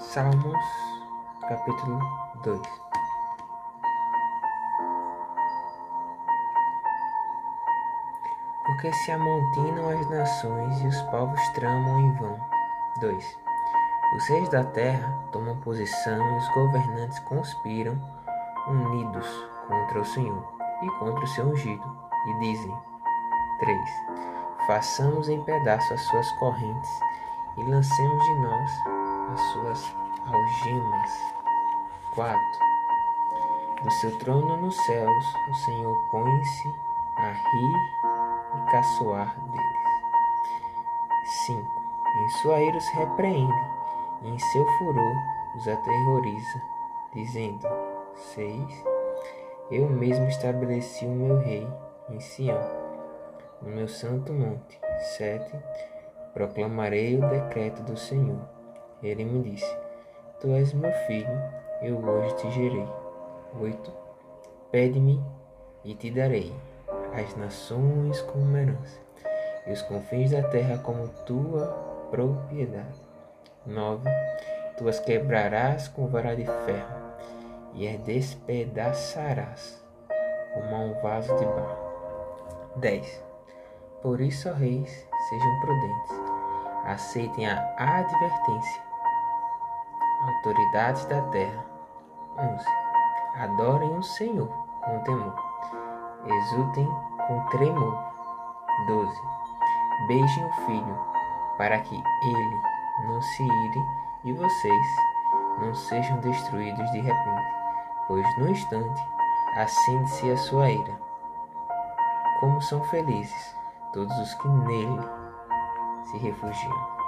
Salmos, capítulo 2 Porque se amontinam as nações e os povos tramam em vão. 2. Os reis da terra tomam posição e os governantes conspiram unidos contra o Senhor e contra o seu ungido, e dizem: 3. Façamos em pedaços as suas correntes e lancemos de nós 4. Do seu trono nos céus, o Senhor põe-se a rir e caçoar deles. 5. Em sua ira os repreende, e em seu furor os aterroriza, dizendo: 6. Eu mesmo estabeleci o meu rei em Sião, no meu santo monte. 7. Proclamarei o decreto do Senhor. Ele me disse: Tu és meu filho, eu hoje te gerei. 8. Pede-me e te darei as nações como herança e os confins da terra como tua propriedade. 9. Tu as quebrarás com vara de ferro e as despedaçarás como a um vaso de barro. 10. Por isso, ó reis, sejam prudentes, aceitem a advertência autoridades da terra. 11. Adorem o Senhor com temor. Exultem com tremor. 12. Beijem o filho, para que ele não se ire e vocês não sejam destruídos de repente, pois no instante acende-se a sua ira. Como são felizes todos os que nele se refugiam.